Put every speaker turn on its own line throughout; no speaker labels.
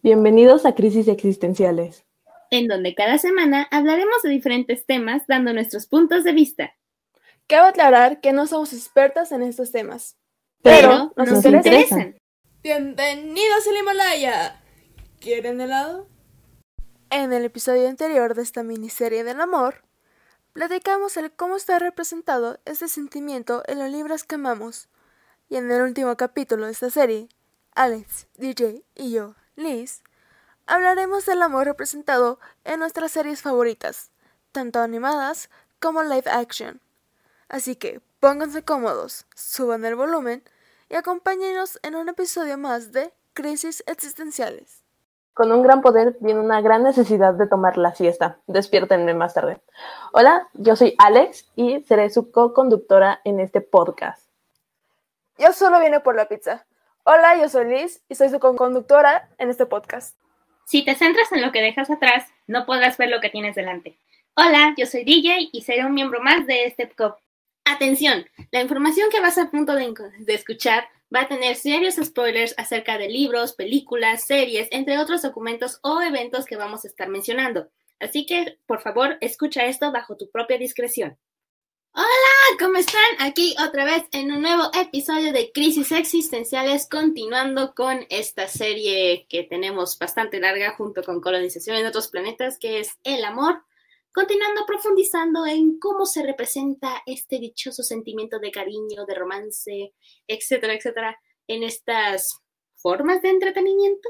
Bienvenidos a Crisis Existenciales,
en donde cada semana hablaremos de diferentes temas dando nuestros puntos de vista.
Cabe aclarar que no somos expertas en estos temas,
pero, nos, interesan.
Bienvenidos al Himalaya. ¿Quieren helado? En el episodio anterior de esta miniserie del amor, platicamos el cómo está representado este sentimiento en los libros que amamos. Y en el último capítulo de esta serie, Alex, DJ y yo Liz, hablaremos del amor representado en nuestras series favoritas, tanto animadas como live action. Así que pónganse cómodos, suban el volumen y acompáñenos en un episodio más de Crisis Existenciales.
Con un gran poder viene una gran necesidad de tomar la siesta. Despiértenme más tarde. Hola, yo soy Alex y seré su co-conductora en este podcast.
Yo solo vine por la pizza. Hola, yo soy Liz y soy su conductora en este podcast.
Si te centras en lo que dejas atrás, no podrás ver lo que tienes delante. Hola, yo soy DJ y seré un miembro más de este podcast. Atención, la información que vas a punto de, de escuchar va a tener serios spoilers acerca de libros, películas, series, entre otros documentos o eventos que vamos a estar mencionando. Así que, por favor, escucha esto bajo tu propia discreción. Hola, ¿cómo están? Aquí otra vez en un nuevo episodio de Crisis Existenciales, continuando con esta serie que tenemos bastante larga junto con colonización en otros planetas, que es el amor. Continuando profundizando en cómo se representa este dichoso sentimiento de cariño, de romance, etcétera, etcétera, en estas formas de entretenimiento.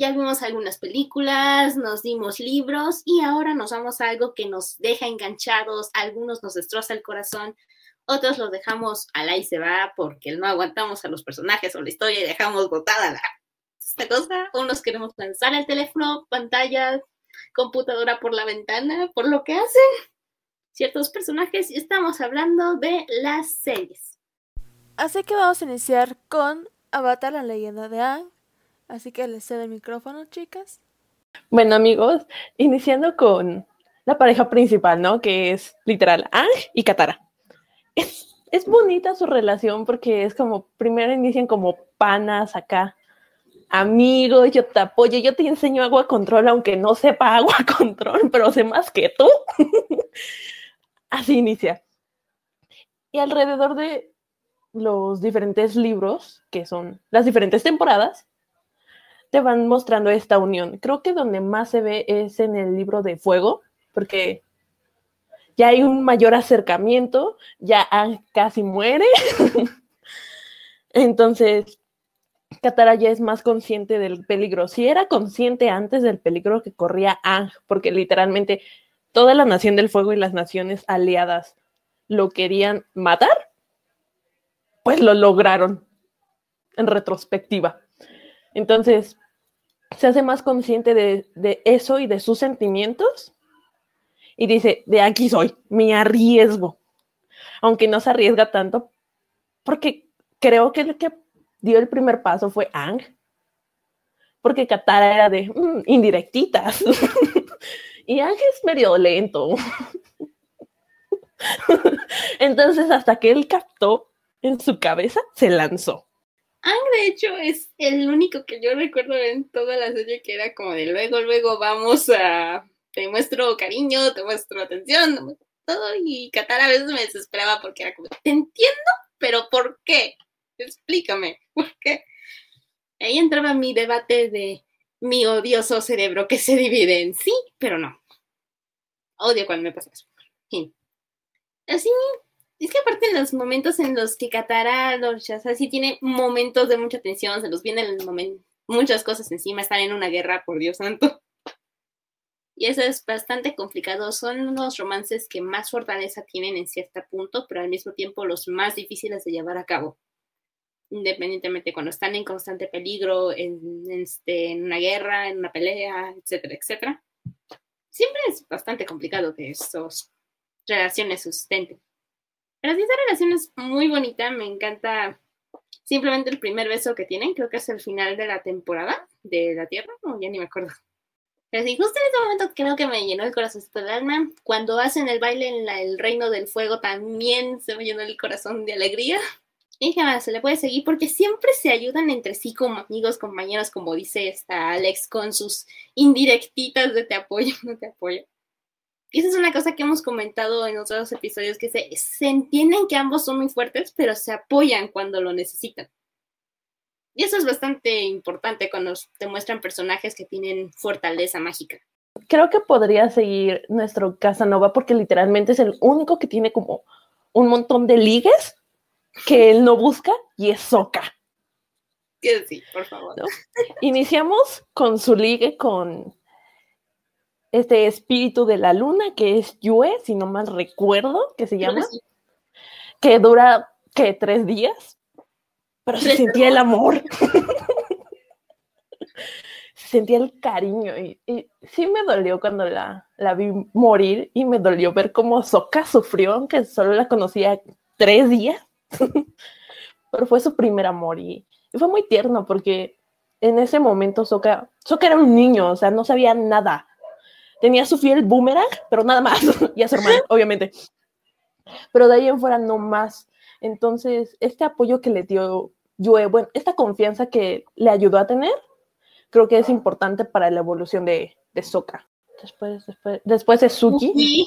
Ya vimos algunas películas, nos dimos libros y ahora nos vamos a algo que nos deja enganchados, algunos nos destroza el corazón, otros los dejamos al ahí se va porque no aguantamos a los personajes o la historia y dejamos botada la, esta cosa, unos queremos lanzar el teléfono, pantalla, computadora por la ventana, por lo que hacen ciertos personajes. Y estamos hablando de las series.
Así que vamos a iniciar con Avatar, la leyenda de Aang, Así que les cedo el micrófono, chicas.
Bueno, amigos, iniciando con la pareja principal, ¿no? Que es literal Ang y Katara. Es, es bonita su relación porque es como, primero inician como panas acá. Amigos, yo te apoyo, yo te enseño agua control, aunque no sepa agua control, pero sé más que tú. Así inicia. Y alrededor de los diferentes libros, que son las diferentes temporadas, te van mostrando esta unión. Creo que donde más se ve es en el libro de fuego, porque ya hay un mayor acercamiento, ya casi muere. Entonces, Katara ya es más consciente del peligro. Si era consciente antes del peligro que corría Ang, porque literalmente toda la nación del fuego y las naciones aliadas lo querían matar, pues lo lograron en retrospectiva. Entonces, se hace más consciente de, eso y de sus sentimientos y dice, de aquí soy, me arriesgo. Aunque no se arriesga tanto, porque creo que el que dio el primer paso fue Ang. Porque Katara era de mm, indirectitas. y Ang es medio lento. Entonces, hasta que él captó en su cabeza, se lanzó.
Ang, de hecho, es el único que yo recuerdo en toda la serie que era como de luego, luego vamos a. Te muestro cariño, te muestro atención, todo. Y Qatar a veces me desesperaba porque era como, te entiendo, pero ¿por qué? Explícame, ¿por qué? Ahí entraba mi debate de mi odioso cerebro que se divide en sí, pero no. Odio cuando me pasa eso. Así es que aparte en los momentos en los que Katara lo rechaza, sí tiene momentos de mucha tensión, se los vienen muchas cosas encima, están en una guerra, por Dios santo. Y eso es bastante complicado. Son unos romances que más fortaleza tienen en cierto punto, pero al mismo tiempo los más difíciles de llevar a cabo. Independientemente cuando están en constante peligro, en, este, una guerra, en una pelea, etcétera, etcétera. Siempre es bastante complicado que esas relaciones sustenten. Pero sí, esa relación es muy bonita, me encanta simplemente el primer beso que tienen, creo que es el final de la temporada de la Tierra, no, ya ni me acuerdo. Pero sí, justo en ese momento creo que me llenó el corazón del alma. Cuando hacen el baile en el Reino del Fuego también se me llenó el corazón de alegría. Y jamás se le puede seguir porque siempre se ayudan entre sí como amigos, compañeros, como dice esta Alex con sus indirectitas de te apoyo, no te apoyo. Y esa es una cosa que hemos comentado en otros episodios, que se, se entienden que ambos son muy fuertes, pero se apoyan cuando lo necesitan. Y eso es bastante importante cuando te muestran personajes que tienen fortaleza mágica.
Creo que podría seguir nuestro Casanova porque literalmente es el único que tiene como un montón de ligues que él no busca y es Soca.
Sí, por favor.
Iniciamos con su ligue con este espíritu de la luna que es Yue, si no mal recuerdo que se llama, que dura que tres días, pero se sentía el amor. se sentía el cariño y, sí me dolió cuando la, la, vi morir y me dolió ver cómo Soka sufrió, aunque solo la conocía tres días, pero fue su primer amor y, fue muy tierno porque en ese momento Soka, Soka era un niño, o sea, no sabía nada. Tenía su fiel boomerang, pero nada más, y a su hermano, obviamente. Pero de ahí en fuera no más. Entonces, este apoyo que le dio Yue, bueno, esta confianza que le ayudó a tener, creo que es importante para la evolución de, de Sokka. Después, después, después es Suki.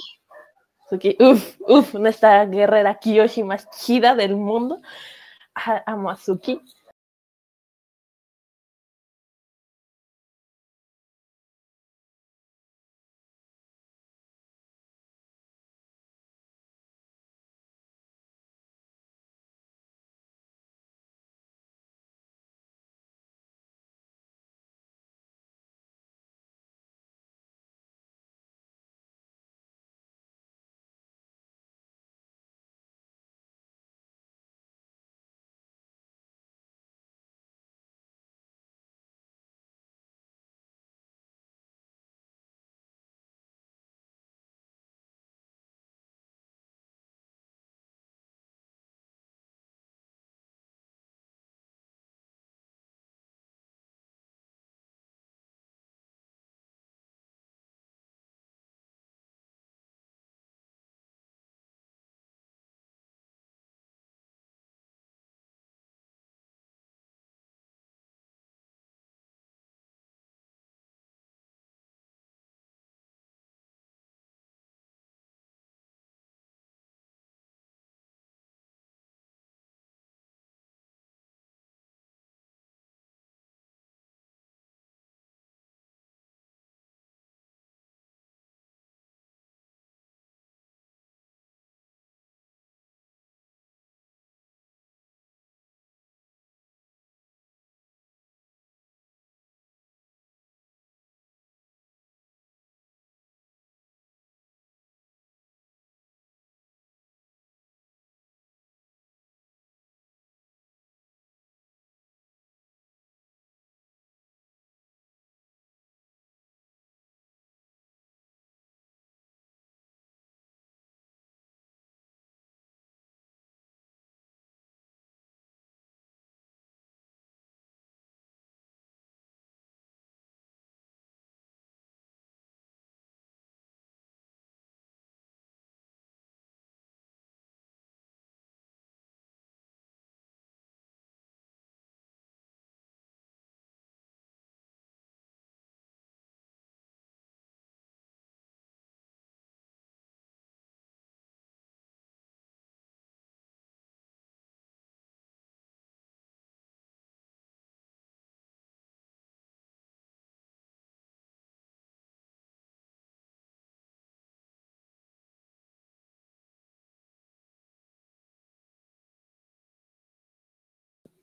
Suki, uff, uff, nuestra guerrera Kiyoshi más chida del mundo. Amo a Suki.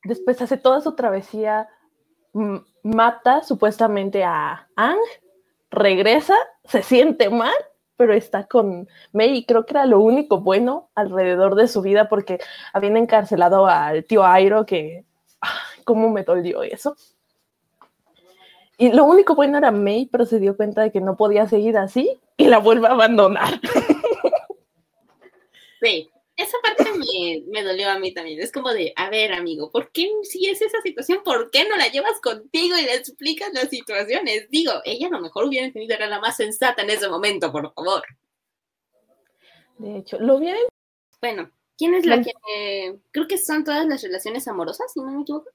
Después hace toda su travesía, mata supuestamente a Ang, regresa, se siente mal, pero está con Mei y creo que era lo único bueno alrededor de su vida porque habían encarcelado al tío Airo que, ¿cómo me dolió eso? Y lo único bueno era Mei, pero se dio cuenta de que no podía seguir así y la vuelve a abandonar.
Sí, esa parte me, dolió a mí también. Es como de, a ver, amigo, ¿por qué si es esa situación, por qué no la llevas contigo y le explicas las situaciones? Digo, ella a lo mejor hubiera entendido, era la más sensata en ese momento, por favor.
De hecho, lo bien.
Bueno, ¿Quién es la que creo que son todas las relaciones amorosas, si no me equivoco?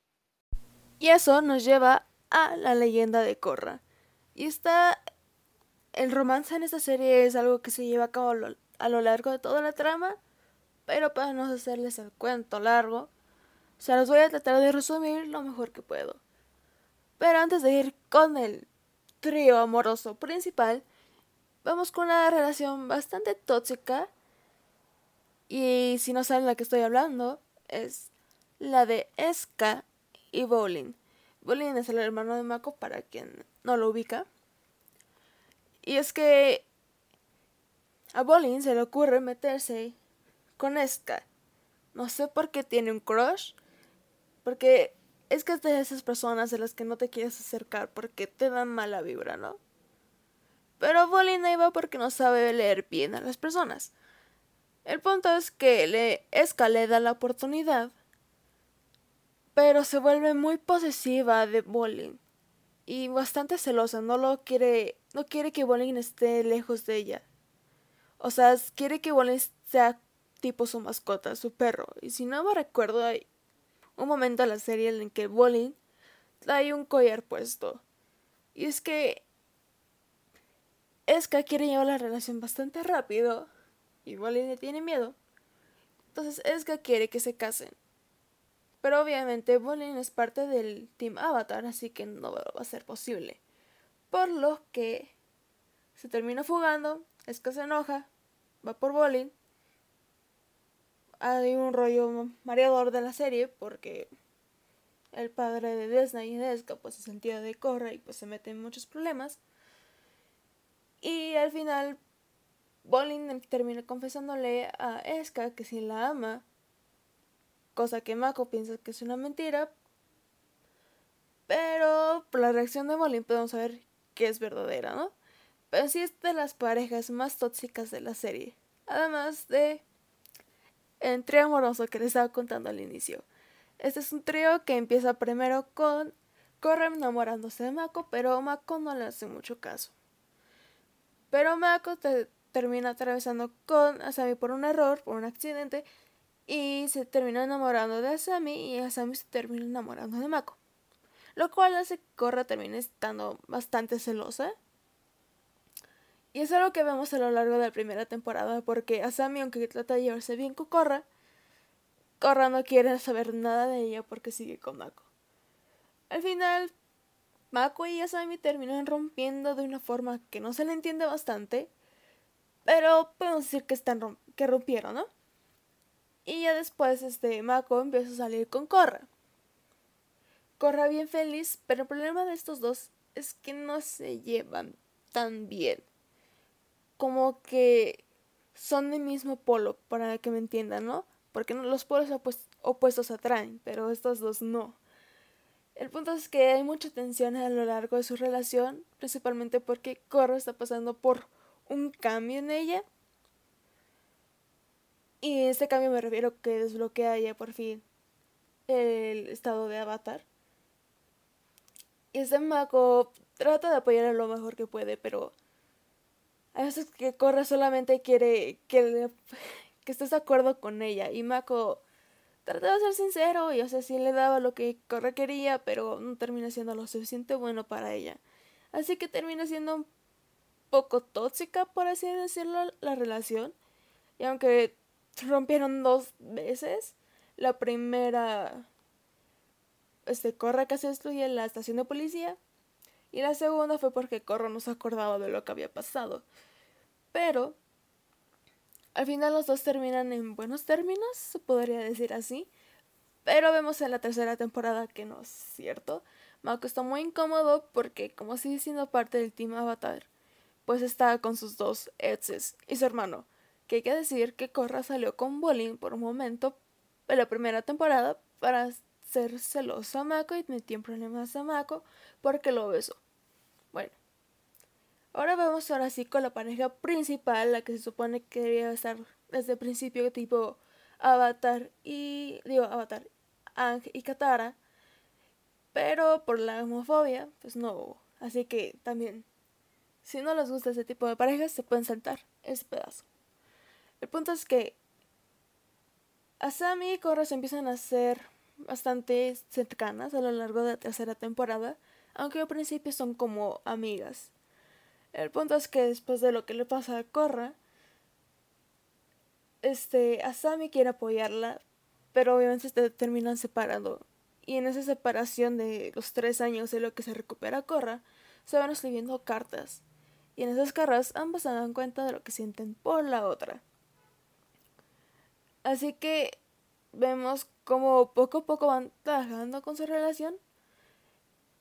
Y eso nos lleva a la leyenda de Korra. Y está el romance en esta serie es algo que se lleva a cabo a lo largo de toda la trama, pero para no hacerles el cuento largo, se los voy a tratar de resumir lo mejor que puedo. Pero antes de ir con el trío amoroso principal, vamos con una relación bastante tóxica. Y si no saben la que estoy hablando, es la de Eska y Bowling. Bowling es el hermano de Mako para quien no lo ubica. Y es que a Bowling se le ocurre meterse con Eska. No sé por qué tiene un crush. Porque es que es de esas personas de las que no te quieres acercar porque te dan mala vibra, ¿no? Pero Bolin ahí va porque no sabe leer bien a las personas. El punto es que le Esca le da la oportunidad, pero se vuelve muy posesiva de Bolin y bastante celosa, no lo quiere, no quiere que Bolin esté lejos de ella. O sea, quiere que Bolin sea tipo su mascota, su perro. Y si no me recuerdo, hay un momento en la serie en que Bolin trae un collar puesto. Y es que Eska quiere llevar la relación bastante rápido y Bolin le tiene miedo. Entonces Eska quiere que se casen. Pero obviamente Bolin es parte del Team Avatar, así que no va a ser posible. Por lo que se termina fugando, Eska se enoja, va por Bolin hay un rollo mareador de la serie porque el padre de Desna y Deska pues se sentía de corra y pues se mete en muchos problemas. Y al final Bolin termina confesándole a Eska que si la ama, cosa que Mako piensa que es una mentira, pero por la reacción de Bolin podemos saber que es verdadera, ¿no? Pero sí es de las parejas más tóxicas de la serie. Además de el trío amoroso que les estaba contando al inicio. Este es un trío que empieza primero con Korra enamorándose de Mako, pero Mako no le hace mucho caso. Pero Mako termina atravesando con Asami por un error, por un accidente, y se termina enamorando de Asami y Asami se termina enamorando de Mako. Lo cual hace que Korra termine estando bastante celosa y es algo que vemos a lo largo de la primera temporada, porque Asami, aunque trata de llevarse bien con Korra, Korra no quiere saber nada de ella porque sigue con Mako. Al final, Mako y Asami terminan rompiendo de una forma que no se le entiende bastante, pero podemos decir que, están que rompieron, ¿no? Y ya después, este, Mako empieza a salir con Korra. Korra bien feliz, pero el problema de estos dos es que no se llevan tan bien como que son del mismo polo, para que me entiendan, ¿no? Porque los polos opuestos atraen, pero estos dos no. El punto es que hay mucha tensión a lo largo de su relación, principalmente porque Korra está pasando por un cambio en ella. Y este cambio me refiero que desbloquea ya por fin el estado de avatar. Y este Mako trata de apoyarla lo mejor que puede, pero a veces que Korra solamente quiere que, estés de acuerdo con ella. Y Mako trata de ser sincero y o sea, sí le daba lo que Korra quería, pero no termina siendo lo suficiente bueno para ella. Así que termina siendo un poco tóxica, por así decirlo, la relación. Y aunque rompieron dos veces, la primera, este, Korra casi destruye la estación de policía y la segunda fue porque Corro no se acordaba de lo que había pasado. Pero al final los dos terminan en buenos términos, se podría decir así. Pero vemos en la tercera temporada que no es cierto. Mako está muy incómodo porque, como sigue siendo parte del Team Avatar, pues está con sus dos exes y su hermano. Que hay que decir que Korra salió con Bolin por un momento en la primera temporada para ser celoso a Mako y metió en problemas a Mako porque lo besó. Ahora vamos ahora sí con la pareja principal, la que se supone que debía estar desde el principio, tipo Avatar y. digo, Avatar, Ang y Katara. Pero por la homofobia, pues no hubo. Así que también, si no les gusta ese tipo de parejas, se pueden saltar ese pedazo. El punto es que Asami y Korra se empiezan a ser bastante cercanas a lo largo de la tercera temporada, aunque al principio son como amigas. El punto es que después de lo que le pasa a Korra, este, Asami quiere apoyarla, pero obviamente se terminan separando. Y en esa separación de los tres años de lo que se recupera Korra, se van escribiendo cartas. Y en esas cartas ambas se dan cuenta de lo que sienten por la otra. Así que vemos como poco a poco van trabajando con su relación.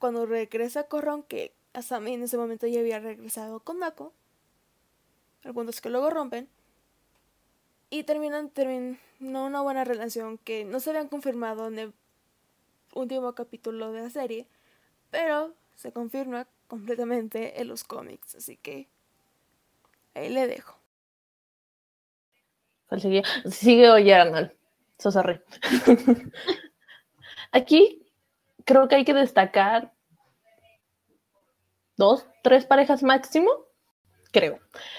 Cuando regresa Korra, que Asami en ese momento ya había regresado con Mako, el punto es que luego rompen y terminan, terminan una buena relación que no se habían confirmado en el último capítulo de la serie, pero se confirma completamente en los cómics, así que ahí le dejo.
Sigue, sigue oye Arnold. Aquí creo que hay que destacar dos, tres parejas máximo, creo.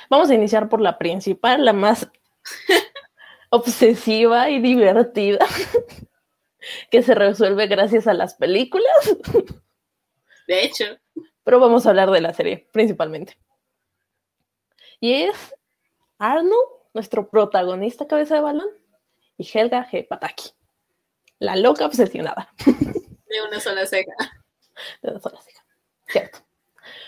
Vamos a iniciar por la principal, la más obsesiva y divertida que se resuelve gracias a las películas.
De hecho.
Pero vamos a hablar de la serie principalmente. Y es Arnold, nuestro protagonista cabeza de balón, y Helga G. Pataki, la loca obsesionada.
De una sola ceja.
De una sola ceja, cierto.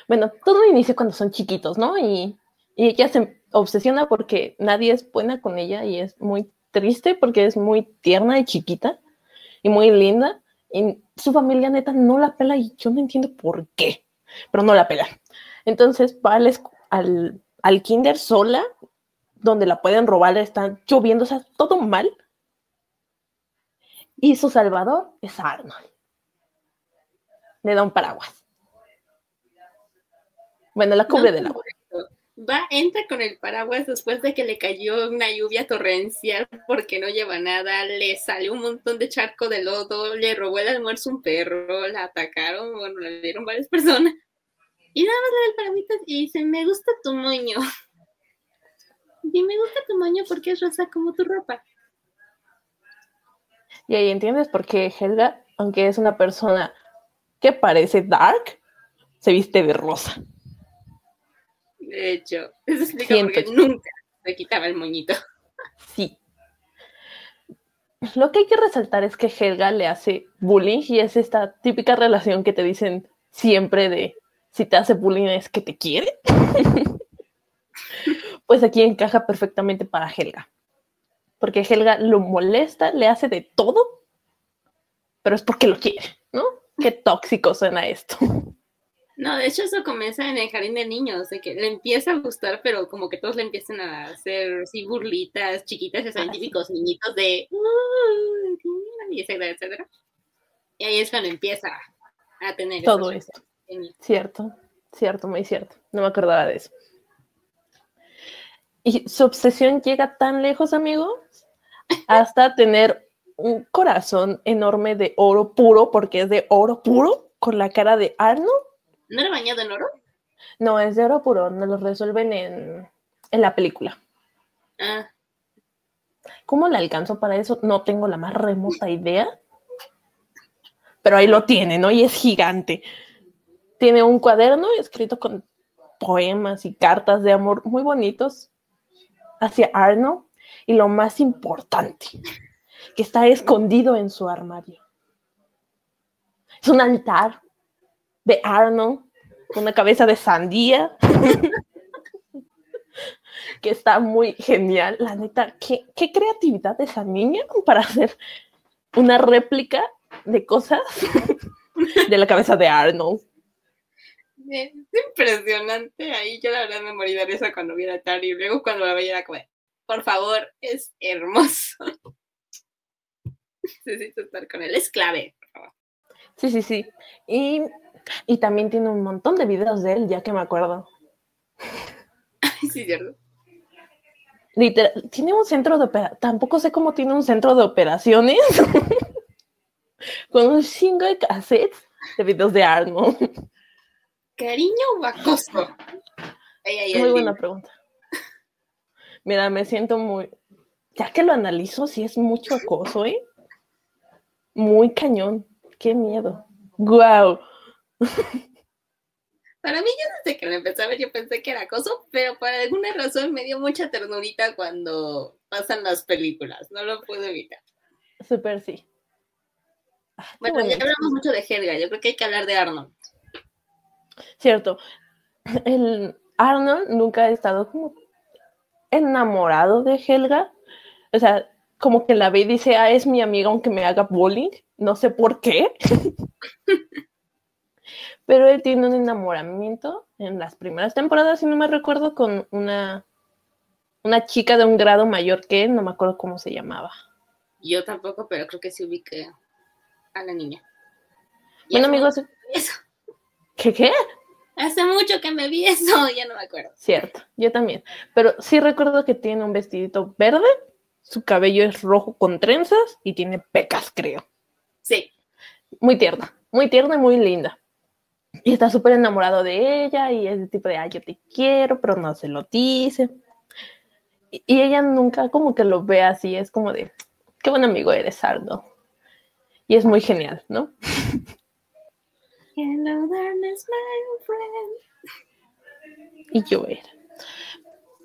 Bueno, todo inicia cuando son chiquitos, ¿no? Y, y ella se obsesiona porque nadie es buena con ella y es muy triste porque es muy tierna y chiquita y muy linda. Y su familia neta no la pela y yo no entiendo por qué, pero no la pela. Entonces va al, al, kinder sola, donde la pueden robar, están lloviendo, o sea, todo mal. Y su salvador es Arnold. Le da un paraguas. Bueno, la cubre de agua
va, entra con el paraguas después de que le cayó una lluvia torrencial porque no lleva nada, le salió un montón de charco de lodo, le robó el almuerzo un perro, la atacaron, bueno, le dieron varias personas. Y nada más le da el paraguas y dice, me gusta tu moño. Y me gusta tu moño porque es rosa como tu ropa.
Y ahí entiendes por qué Helga, aunque es una persona que parece dark, se viste de rosa.
De hecho, eso explica porque nunca se quitaba el moñito.
Sí. Lo que hay que resaltar es que Helga le hace bullying y es esta típica relación que te dicen siempre de si te hace bullying es que te quiere. pues aquí encaja perfectamente para Helga. Porque Helga lo molesta, le hace de todo, pero es porque lo quiere, ¿no? Qué tóxico suena esto.
No, de hecho eso comienza en el jardín de niños, de que le empieza a gustar, pero como que todos le empiezan a hacer así burlitas chiquitas, esos son típicos niñitos de y etcétera, etcétera. Y ahí es cuando empieza a tener
todo esto. Cierto, cierto, muy cierto. No me acordaba de eso. Y su obsesión llega tan lejos, amigos, hasta tener un corazón enorme de oro puro, porque es de oro puro, con la cara de Arnold
¿No era bañado en oro?
No, es de oro puro, no lo resuelven en, la película.
Ah.
¿Cómo le alcanzó para eso? No tengo la más remota idea. Pero ahí lo tiene, ¿no? Y es gigante. Tiene un cuaderno escrito con poemas y cartas de amor muy bonitos hacia Arno. Y lo más importante, que está escondido en su armario. Es un altar de Arnold, con una cabeza de sandía, que está muy genial. La neta, ¿qué, creatividad de esa niña para hacer una réplica de cosas de la cabeza de Arnold.
Es impresionante. Ahí yo la verdad me morí de risa cuando vi a Tari. Y luego cuando la veía era como, por favor, es hermoso. Necesito estar con él. Es clave,
Sí, sí, sí. Y y también tiene un montón de videos de él, ya que me acuerdo.
sí, cierto.
Literal, tiene un centro de operaciones. Tampoco sé cómo tiene un centro de operaciones. Con un chingo de cassettes de videos de Arnold.
¿Cariño o acoso?
muy buena pregunta. Mira, me siento muy. ya que lo analizo, sí es mucho acoso, ¿eh? Muy cañón. Qué miedo. ¡Guau!
Para mí, yo desde que lo empecé a ver, yo pensé que era acoso, pero por alguna razón me dio mucha ternurita cuando pasan las películas. No lo puedo evitar.
Súper sí.
Ah, bueno, ya hablamos mucho de Helga, yo creo que hay que hablar de Arnold.
Cierto. El Arnold nunca ha estado como enamorado de Helga. O sea, como que la ve y dice, ah, es mi amiga aunque me haga bullying. No sé por qué. Pero él tiene un enamoramiento en las primeras temporadas, si no me recuerdo, con una, una chica de un grado mayor que él, no me acuerdo cómo se llamaba.
Yo tampoco, pero creo que sí ubiqué a la niña.
Bueno, amigos.
Eso.
¿Qué qué?
Hace mucho que me vi eso, ya no me acuerdo.
Cierto, yo también. Pero sí recuerdo que tiene un vestidito verde, su cabello es rojo con trenzas y tiene pecas, creo.
Sí.
Muy tierna, muy tierna y muy linda. Y está súper enamorado de ella y es de tipo de, ay, yo te quiero, pero no se lo dice. Y, y ella nunca como que lo ve así, es como de, qué buen amigo eres, Ardo. Y es muy genial, ¿no?
Hello, darkness, my friend.
Y yo era.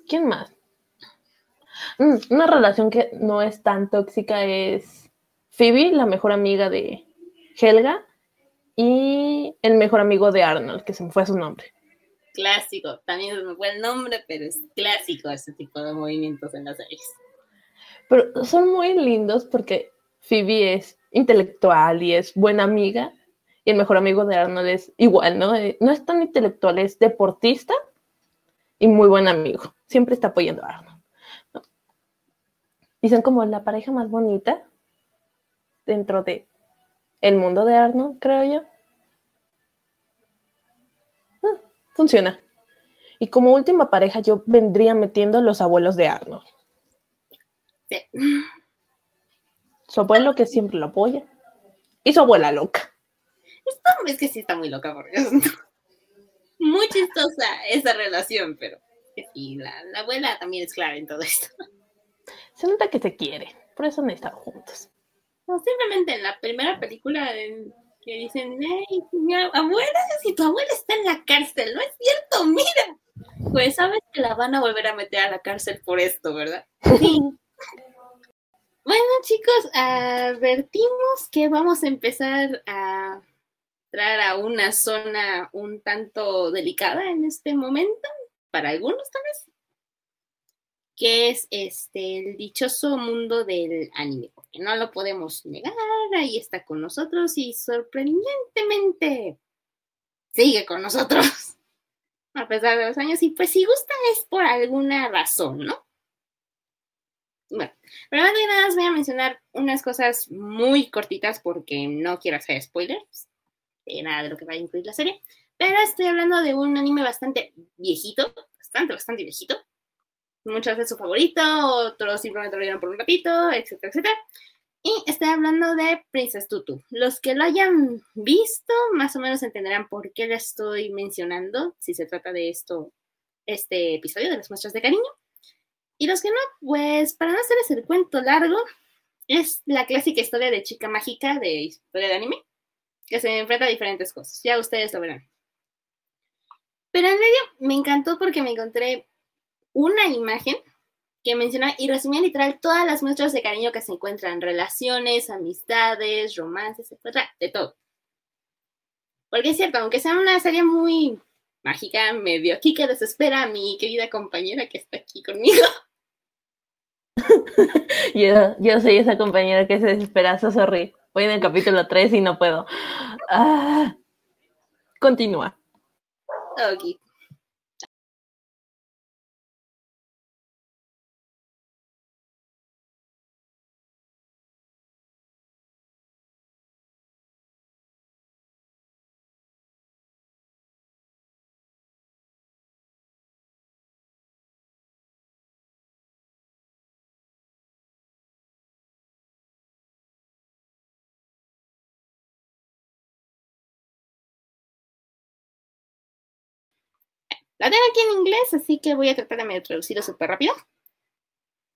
¿Quién más? Mm, una relación que no es tan tóxica es Phoebe, la mejor amiga de Helga, y el mejor amigo de Arnold, que se me fue su nombre.
Clásico, también se me fue el nombre, pero es clásico ese tipo de movimientos en las series.
Pero son muy lindos porque Phoebe es intelectual y es buena amiga, y el mejor amigo de Arnold es igual, ¿no? Eh, no es tan intelectual, es deportista y muy buen amigo. Siempre está apoyando a Arnold. ¿no? Y son como la pareja más bonita dentro de el mundo de Arnold, creo yo. Ah, funciona. Y como última pareja, yo vendría metiendo los abuelos de Arnold.
Sí.
Su abuelo que siempre lo apoya. Y su abuela loca.
Esto es que sí está muy loca, por Dios. Muy chistosa esa relación, pero sí, la, la abuela también es clave en todo esto.
Se nota que se quiere. Por eso han estado juntos.
Simplemente en la primera película en que dicen, hey, mi abuela, si tu abuela está en la cárcel, no es cierto, mira. Pues sabes que la van a volver a meter a la cárcel por esto, ¿verdad? Sí. bueno, chicos, advertimos que vamos a empezar a entrar a una zona un tanto delicada en este momento, para algunos tal vez, que es este el dichoso mundo del anime, porque no lo podemos negar, ahí está con nosotros y sorprendentemente sigue con nosotros a pesar de los años y pues si gustan es por alguna razón, ¿no? Bueno, pero antes de nada os voy a mencionar unas cosas muy cortitas porque no quiero hacer spoilers de nada de lo que va a incluir la serie, pero estoy hablando de un anime bastante viejito, bastante, bastante viejito, muchos de su favorito, otros simplemente lo vieron por un ratito, etcétera, etcétera. Y estoy hablando de Princess Tutu. Los que lo hayan visto, más o menos entenderán por qué la estoy mencionando, si se trata de esto, este episodio de las muestras de cariño. Y los que no, pues para no hacerles el cuento largo, es la clásica historia de chica mágica de historia de anime, que se enfrenta a diferentes cosas. Ya ustedes lo verán. Pero en medio me encantó porque me encontré una imagen que menciona y resumía literal todas las muestras de cariño que se encuentran, relaciones, amistades, romances, etcétera, de todo. Porque es cierto, aunque sea una serie muy mágica, medio aquí que desespera a mi querida compañera que está aquí conmigo.
yo, yo soy esa compañera que se desespera, so sorry. Voy en el capítulo 3 y no puedo. Ah, continúa.
Ok. La tengo aquí en inglés, así que voy a tratar de traducirlo súper rápido.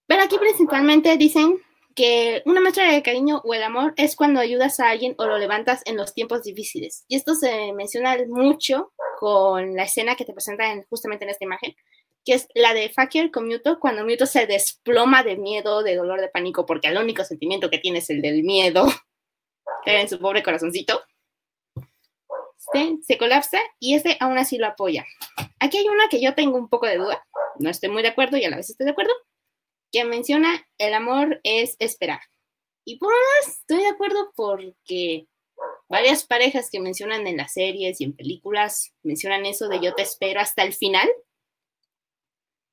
Pero aquí principalmente dicen que una muestra de cariño o el amor es cuando ayudas a alguien o lo levantas en los tiempos difíciles. Y esto se menciona mucho con la escena que te presentan justamente en esta imagen, que es la de Fakir con Muto, cuando Muto se desploma de miedo, de dolor, de pánico, porque el único sentimiento que tiene es el del miedo, en su pobre corazoncito. se colapsa y este aún así lo apoya. Aquí hay una que yo tengo un poco de duda, no estoy muy de acuerdo y a la vez estoy de acuerdo, que menciona el amor es esperar. Y por lo estoy de acuerdo porque varias parejas que mencionan en las series y en películas mencionan eso de yo te espero hasta el final.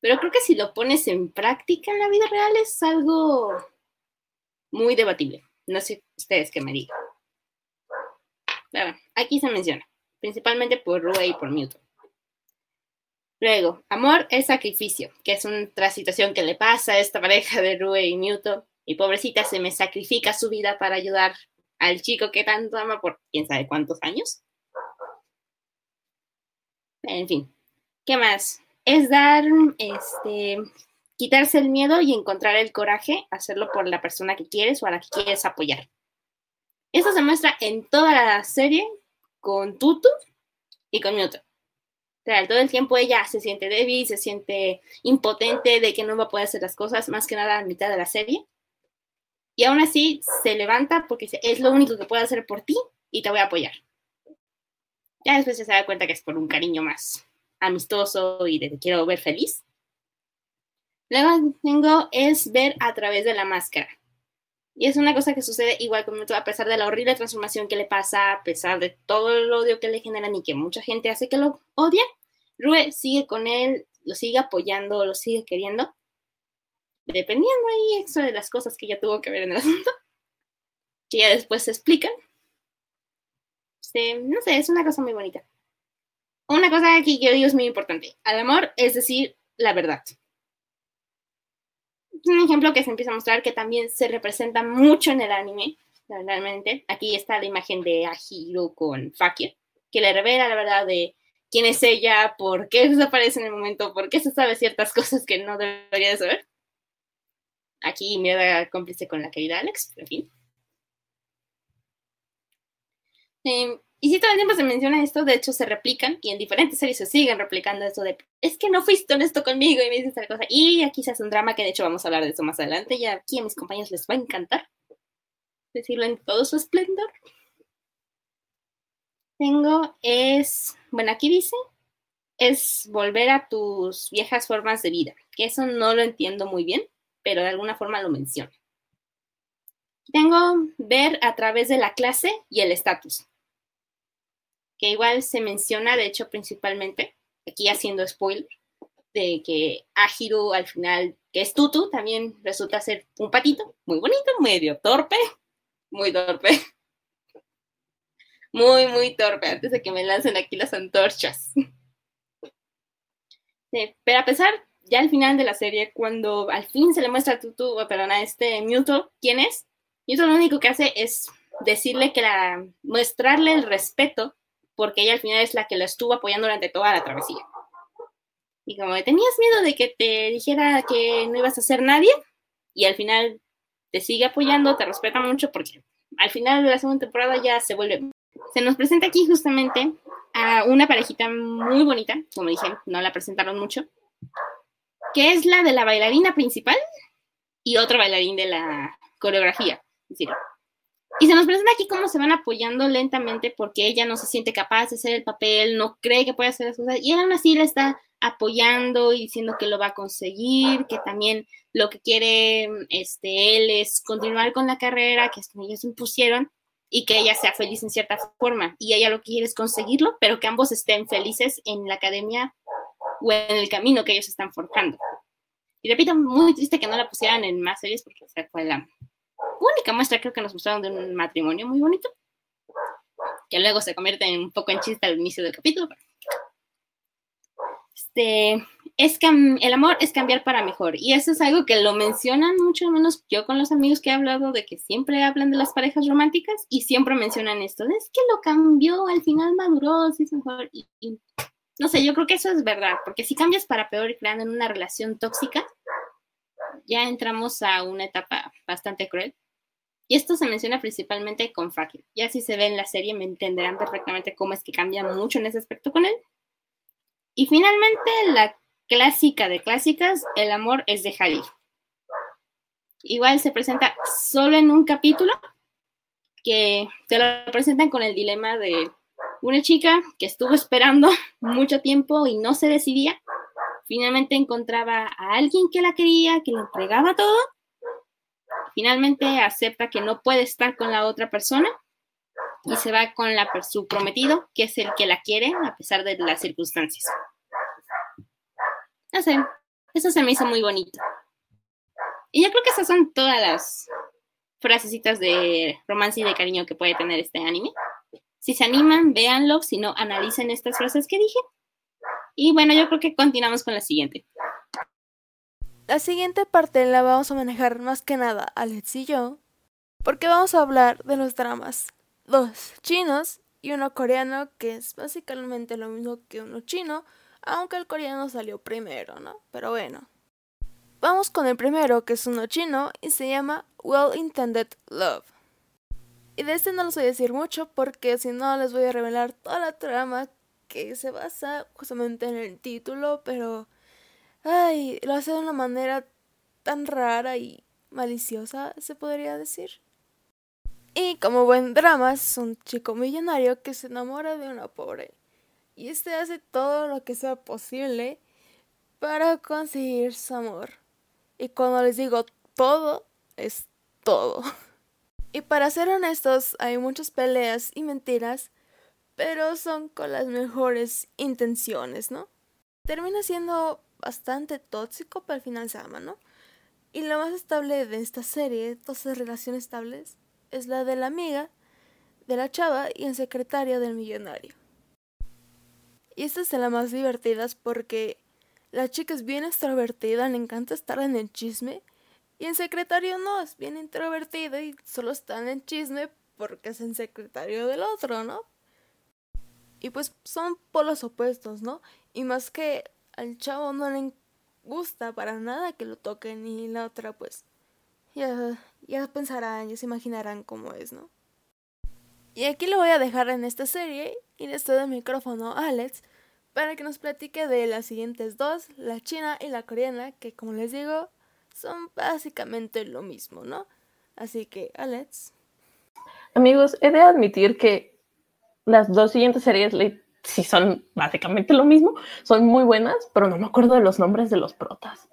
Pero creo que si lo pones en práctica en la vida real es algo muy debatible. No sé ustedes qué me digan. aquí se menciona, principalmente por Rue y por Newton. Luego, amor es sacrificio, que es otra situación que le pasa a esta pareja de Rue y Newton. Y pobrecita se me sacrifica su vida para ayudar al chico que tanto ama por quién sabe cuántos años. En fin, ¿qué más? Es dar, este, quitarse el miedo y encontrar el coraje, hacerlo por la persona que quieres o a la que quieres apoyar. Esto se muestra en toda la serie con Tutu y con Newton todo el tiempo ella se siente débil, se siente impotente de que no va a poder hacer las cosas, más que nada a mitad de la serie. Y aún así se levanta porque es lo único que puedo hacer por ti y te voy a apoyar. Ya después se da cuenta que es por un cariño más amistoso y de que quiero ver feliz. Luego tengo es ver a través de la máscara. Y es una cosa que sucede igual con a pesar de la horrible transformación que le pasa, a pesar de todo el odio que le generan y que mucha gente hace que lo odia, Rue sigue con él, lo sigue apoyando, lo sigue queriendo, dependiendo ahí eso de las cosas que ya tuvo que ver en el asunto, que ya después se explican. No sé, es una cosa muy bonita. Una cosa que yo digo es muy importante. Al amor es decir la verdad un ejemplo que se empieza a mostrar que también se representa mucho en el anime, realmente. Aquí está la imagen de Ahiro con Fakir, que le revela la verdad de quién es ella, por qué desaparece en el momento, por qué se sabe ciertas cosas que no debería de saber. Aquí me da cómplice con la querida Alex, en fin. Em, y si todo el tiempo se menciona esto, de hecho se replican y en diferentes series se siguen replicando esto de es que no fuiste honesto conmigo y me dices tal cosa. Y aquí se hace un drama que de hecho vamos a hablar de eso más adelante y aquí a mis compañeros les va a encantar decirlo en todo su esplendor. Tengo es, bueno, aquí dice, es volver a tus viejas formas de vida, que eso no lo entiendo muy bien, pero de alguna forma lo menciona. Tengo ver a través de la clase y el estatus que igual se menciona, de hecho, principalmente, aquí haciendo spoiler, de que Ajiru al final, que es Tutu, también resulta ser un patito, muy bonito, medio torpe, muy torpe. Muy, muy torpe, antes de que me lancen aquí las antorchas. pero a pesar, ya al final de la serie, cuando al fin se le muestra a Tutu, perdón, a este Mewtwo, ¿quién es? Mewtwo lo único que hace es decirle que la, mostrarle el respeto porque ella al final es la que la estuvo apoyando durante toda la travesía. Y como tenías miedo de que te dijera que no ibas a ser nadie, y al final te sigue apoyando, te respeta mucho, porque al final de la segunda temporada ya se vuelve. Se nos presenta aquí justamente a una parejita muy bonita, como dije, no la presentaron mucho, que es la de la bailarina principal y otro bailarín de la coreografía. Es decir, y se nos presenta aquí cómo se van apoyando lentamente porque ella no se siente capaz de hacer el papel, no cree que puede hacer las cosas y aún así le está apoyando y diciendo que lo va a conseguir, que también lo que quiere este, él es continuar con la carrera que ellos impusieron y que ella sea feliz en cierta forma y ella lo que quiere es conseguirlo, pero que ambos estén felices en la academia o en el camino que ellos están forjando. Y repito, muy triste que no la pusieran en más series porque se fue la única muestra creo que nos mostraron de un matrimonio muy bonito, que luego se convierte en un poco en chiste al inicio del capítulo. Este, es el amor es cambiar para mejor y eso es algo que lo mencionan mucho menos yo con los amigos que he hablado de que siempre hablan de las parejas románticas y siempre mencionan esto es que lo cambió al final maduró sí es mejor y, no sé yo creo que eso es verdad porque si cambias para peor y creando en una relación tóxica ya entramos a una etapa bastante cruel. Y esto se menciona principalmente con Franklin. Ya si se ve en la serie me entenderán perfectamente cómo es que cambia mucho en ese aspecto con él. Y finalmente la clásica de clásicas, el amor es de Halil. Igual se presenta solo en un capítulo, que te lo presentan con el dilema de una chica que estuvo esperando mucho tiempo y no se decidía. Finalmente encontraba a alguien que la quería, que le entregaba todo. Finalmente acepta que no puede estar con la otra persona y se va con la, su prometido, que es el que la quiere a pesar de las circunstancias. No sé, eso se me hizo muy bonito. Y yo creo que esas son todas las frasecitas de romance y de cariño que puede tener este anime. Si se animan, véanlo, si no, analicen estas frases que dije. Y bueno, yo creo que continuamos con la siguiente.
La siguiente parte la vamos a manejar más que nada Alex y yo, porque vamos a hablar de los dramas. Dos chinos y uno coreano, que es básicamente lo mismo que uno chino, aunque el coreano salió primero, ¿no? Pero bueno. Vamos con el primero, que es uno chino y se llama Well Intended Love. Y de este no les voy a decir mucho porque si no les voy a revelar toda la trama que se basa justamente en el título, pero ay, lo hace de una manera tan rara y maliciosa, se podría decir. Y como buen drama, es un chico millonario que se enamora de una pobre y este hace todo lo que sea posible para conseguir su amor. Y cuando les digo todo, es todo. Y para ser honestos, hay muchas peleas y mentiras, pero son con las mejores intenciones, ¿no? Termina siendo bastante tóxico, pero al final se ama, ¿no? Y lo más estable de esta serie, todas las relaciones estables, es la de la amiga, de la chava y el secretario del millonario. Y esta es de las más divertidas porque la chica es bien extrovertida, le encanta estar en el chisme. Y en secretario no, es bien introvertido y solo está en el chisme porque es el secretario del otro, ¿no? Y pues son polos opuestos, ¿no? Y más que al chavo no le gusta para nada que lo toquen y la otra pues ya, ya pensarán, ya se imaginarán cómo es, ¿no? Y aquí lo voy a dejar en esta serie y le estoy el micrófono a Alex para que nos platique de las siguientes dos, la china y la coreana, que como les digo, son básicamente lo mismo, ¿no? Así que, Alex.
Amigos, he de admitir que las dos siguientes series sí son básicamente lo mismo, son muy buenas, pero no me acuerdo de los nombres de los protas.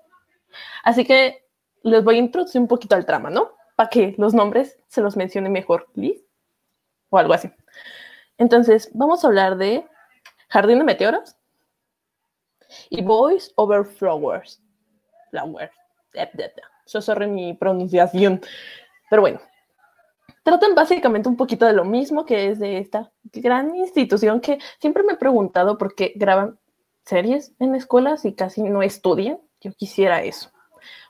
Así que les voy a introducir un poquito al trama, ¿no? Para que los nombres se los mencione mejor, ¿listo? o algo así. Entonces, vamos a hablar de Jardín de Meteoros y Boys Over Flowers. Flowers. Eso sorry mi pronunciación. Pero bueno, tratan básicamente un poquito de lo mismo que es de esta gran institución que siempre me he preguntado por qué graban series en escuelas y casi no estudian. Yo quisiera eso.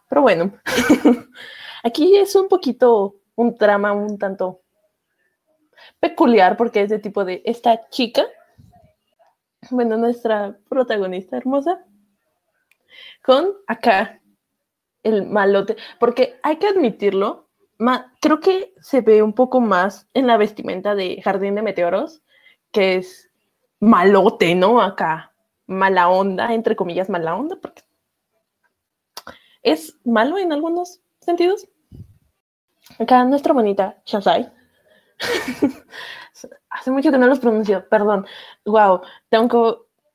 Pero bueno, aquí es un poquito un trama un tanto peculiar porque es de tipo de esta chica, bueno, nuestra protagonista hermosa, con acá el malote, porque hay que admitirlo, creo que se ve un poco más en la vestimenta de Jardín de Meteoros, que es malote, ¿no? Acá, mala onda, entre comillas, mala onda, porque es malo en algunos sentidos. Acá nuestra bonita Shazai Hace mucho que no los pronuncio, perdón. Wow, tengo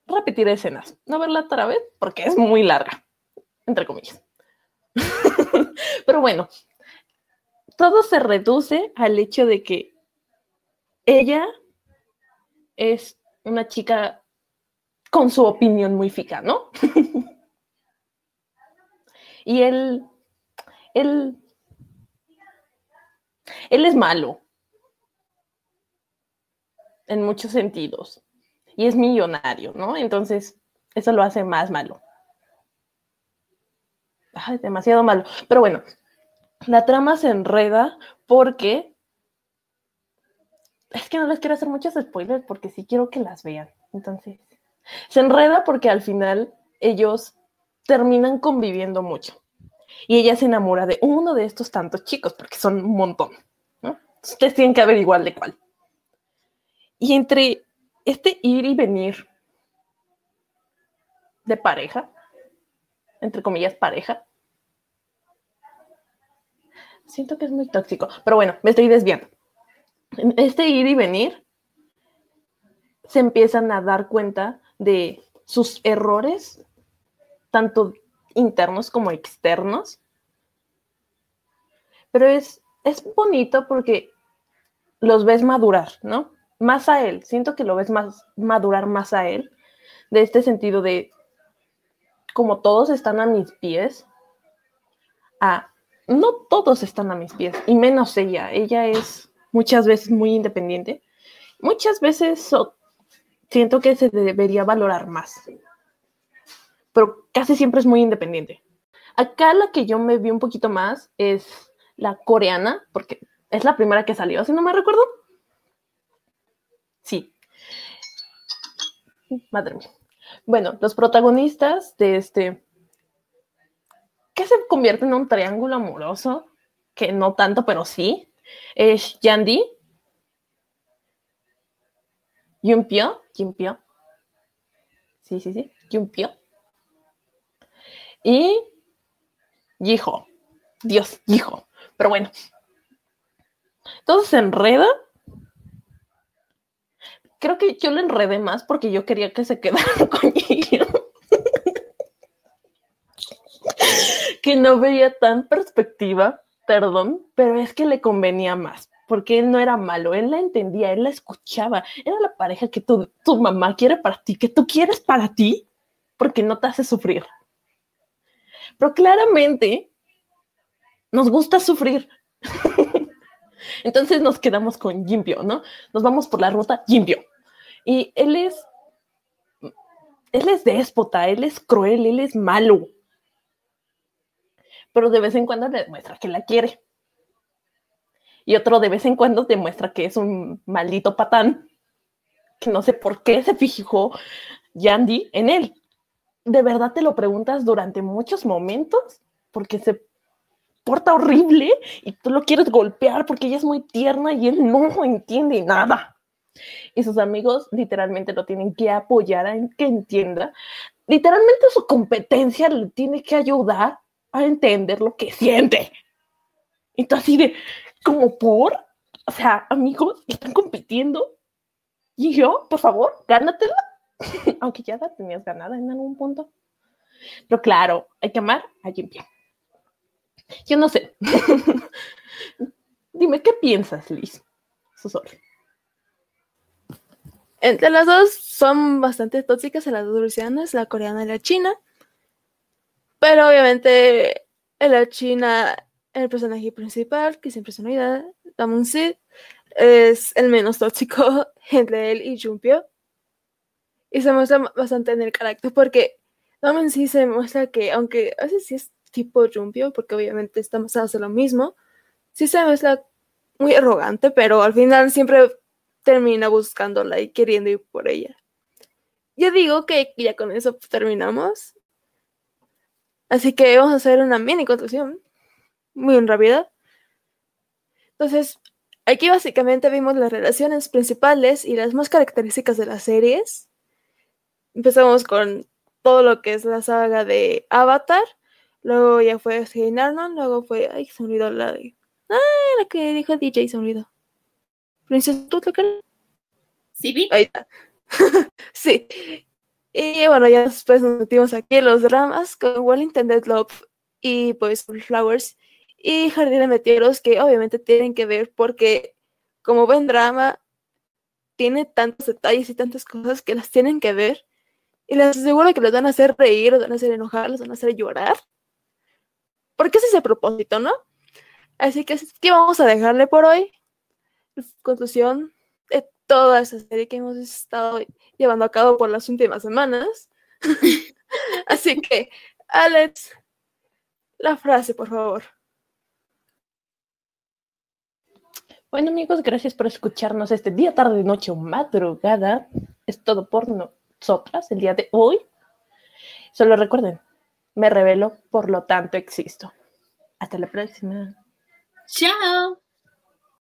que repetir escenas. No verla otra vez porque es muy larga, entre comillas. Pero bueno, todo se reduce al hecho de que ella es una chica con su opinión muy fija, ¿no? y él, él, él es malo en muchos sentidos. Y es millonario, ¿no? Entonces, eso lo hace más malo. Ay, demasiado malo. Pero bueno, la trama se enreda porque... Es que no les quiero hacer muchos spoilers porque sí quiero que las vean. Entonces, se enreda porque al final ellos terminan conviviendo mucho. Y ella se enamora de uno de estos tantos chicos, porque son un montón. Ustedes tienen que ver igual de cuál. Y entre este ir y venir de pareja, entre comillas pareja, siento que es muy tóxico, pero bueno, me estoy desviando. Este ir y venir, se empiezan a dar cuenta de sus errores, tanto internos como externos. Pero es, es bonito porque los ves madurar, ¿no? Más a él, siento que lo ves más madurar más a él, de este sentido de como todos están a mis pies, a no todos están a mis pies, y menos ella. Ella es muchas veces muy independiente. Muchas veces siento que se debería valorar más, pero casi siempre es muy independiente. Acá la que yo me vi un poquito más es la coreana, porque es la primera que salió, si no me recuerdo. Sí. Madre mía. Bueno, los protagonistas de este, que se convierte en un triángulo amoroso, que no tanto, pero sí, es Yandy, Yumpio, Yumpio, sí, sí, sí, Yumpio, y Yijo, Dios, Yijo, pero bueno, todo se enreda. Creo que yo lo enredé más porque yo quería que se quedara con que no veía tan perspectiva, perdón, pero es que le convenía más, porque él no era malo, él la entendía, él la escuchaba, era la pareja que tu, tu mamá quiere para ti, que tú quieres para ti, porque no te hace sufrir. Pero claramente nos gusta sufrir. Entonces nos quedamos con Jimpio, ¿no? Nos vamos por la ruta Jimpio. Y él es, él es déspota, él es cruel, él es malo. Pero de vez en cuando le demuestra que la quiere. Y otro de vez en cuando demuestra que es un maldito patán, que no sé por qué se fijó Yandy en él. ¿De verdad te lo preguntas durante muchos momentos? Porque se porta horrible y tú lo quieres golpear porque ella es muy tierna y él no entiende nada y sus amigos literalmente lo tienen que apoyar a que entienda. Literalmente su competencia le tiene que ayudar a entender lo que siente. Entonces, así de, como por, o sea, amigos, están compitiendo. Y yo, por favor, gánatela. Aunque ya la tenías ganada en algún punto. Pero claro, hay que amar a quien Yo no sé. Dime, ¿qué piensas, Liz? Susor.
Entre las dos son bastante tóxicas, las dos rusianas, la coreana y la china. Pero obviamente en la china, el personaje principal, que siempre es unidad, Damon Sid, es el menos tóxico entre él y Jumpio. Y se muestra bastante en el carácter, porque Damon sí se muestra que, aunque a veces sí es tipo Jumpio, porque obviamente estamos haciendo lo mismo, sí se muestra muy arrogante, pero al final siempre termina buscándola y queriendo ir por ella. Yo digo que ya con eso terminamos. Así que vamos a hacer una mini conclusión. Muy rápida. Entonces, aquí básicamente vimos las relaciones principales y las más características de las series. Empezamos con todo lo que es la saga de Avatar. Luego ya fue Jane Arnold. Luego fue. Ay, se me la de. Ah, la que dijo DJ, se me. Princesa que
¿Sí
Ahí está. sí. Y bueno, ya después nos metimos aquí los dramas con Well Intended Love y pues Flowers y Jardín de que obviamente tienen que ver porque como buen drama tiene tantos detalles y tantas cosas que las tienen que ver y les aseguro que les van a hacer reír, les van a hacer enojar, les van a hacer llorar. Porque ese es el propósito, ¿no? Así que, ¿qué vamos a dejarle por hoy? conclusión toda esa serie que hemos estado llevando a cabo por las últimas semanas. Así que, Alex, la frase, por favor.
Bueno amigos, gracias por escucharnos este día, tarde, noche o madrugada. Es todo por nosotras el día de hoy. Solo recuerden, me revelo, por lo tanto existo. Hasta la próxima.
Chao.